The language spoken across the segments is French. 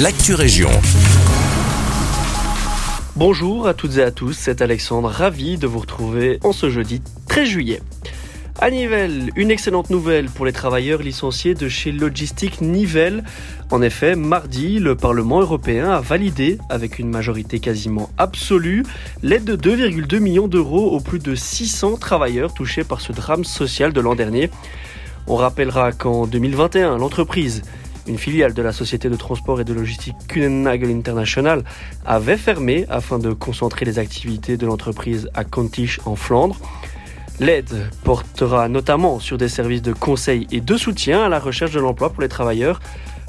l'actu région. Bonjour à toutes et à tous, c'est Alexandre, ravi de vous retrouver en ce jeudi 13 juillet. À Nivelles, une excellente nouvelle pour les travailleurs licenciés de chez Logistique Nivelles. En effet, mardi, le Parlement européen a validé, avec une majorité quasiment absolue, l'aide de 2,2 millions d'euros aux plus de 600 travailleurs touchés par ce drame social de l'an dernier. On rappellera qu'en 2021, l'entreprise une filiale de la société de transport et de logistique Kuehne-Nagel International, avait fermé afin de concentrer les activités de l'entreprise à Contiche en Flandre. L'aide portera notamment sur des services de conseil et de soutien à la recherche de l'emploi pour les travailleurs,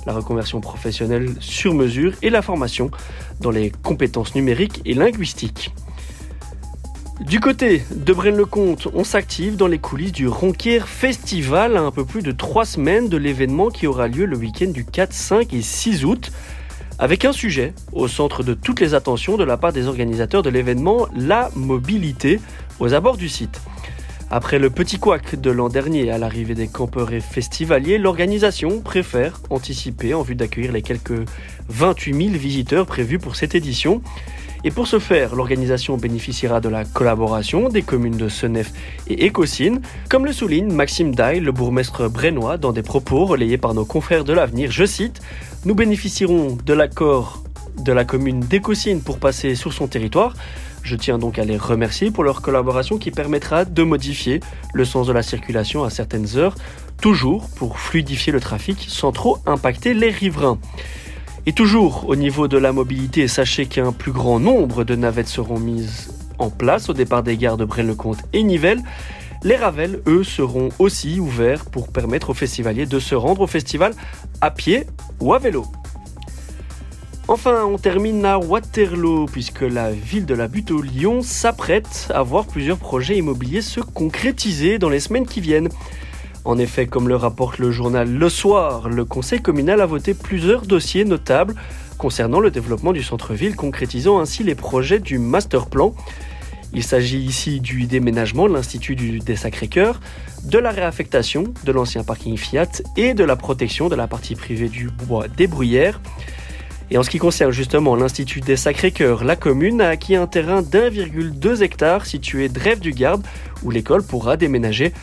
la reconversion professionnelle sur mesure et la formation dans les compétences numériques et linguistiques. Du côté de Braine-le-Comte, on s'active dans les coulisses du Ronquier Festival à un peu plus de trois semaines de l'événement qui aura lieu le week-end du 4, 5 et 6 août. Avec un sujet au centre de toutes les attentions de la part des organisateurs de l'événement, la mobilité aux abords du site. Après le petit couac de l'an dernier à l'arrivée des campeurs et festivaliers, l'organisation préfère anticiper en vue d'accueillir les quelques 28 000 visiteurs prévus pour cette édition. Et pour ce faire, l'organisation bénéficiera de la collaboration des communes de Senef et Écosine, comme le souligne Maxime Daille, le bourgmestre brennois, dans des propos relayés par nos confrères de l'avenir. Je cite Nous bénéficierons de l'accord de la commune d'Écosine pour passer sur son territoire. Je tiens donc à les remercier pour leur collaboration qui permettra de modifier le sens de la circulation à certaines heures, toujours pour fluidifier le trafic sans trop impacter les riverains. Et toujours au niveau de la mobilité, sachez qu'un plus grand nombre de navettes seront mises en place au départ des gares de Braine-le-Comte et Nivelles. Les Ravels, eux, seront aussi ouverts pour permettre aux festivaliers de se rendre au festival à pied ou à vélo. Enfin, on termine à Waterloo, puisque la ville de la Butte au Lyon s'apprête à voir plusieurs projets immobiliers se concrétiser dans les semaines qui viennent. En effet, comme le rapporte le journal Le Soir, le conseil communal a voté plusieurs dossiers notables concernant le développement du centre-ville, concrétisant ainsi les projets du master plan. Il s'agit ici du déménagement de l'Institut des Sacré-Cœurs, de la réaffectation de l'ancien parking Fiat et de la protection de la partie privée du bois des Bruyères. Et en ce qui concerne justement l'Institut des Sacré-Cœurs, la commune a acquis un terrain d'1,2 hectare situé Drève du Garde où l'école pourra déménager.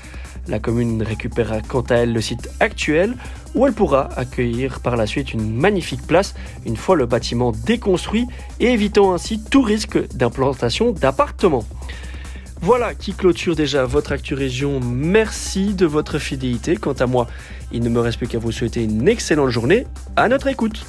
La commune récupérera quant à elle le site actuel où elle pourra accueillir par la suite une magnifique place une fois le bâtiment déconstruit et évitant ainsi tout risque d'implantation d'appartements. Voilà qui clôture déjà votre Actu Région. Merci de votre fidélité. Quant à moi, il ne me reste plus qu'à vous souhaiter une excellente journée. À notre écoute.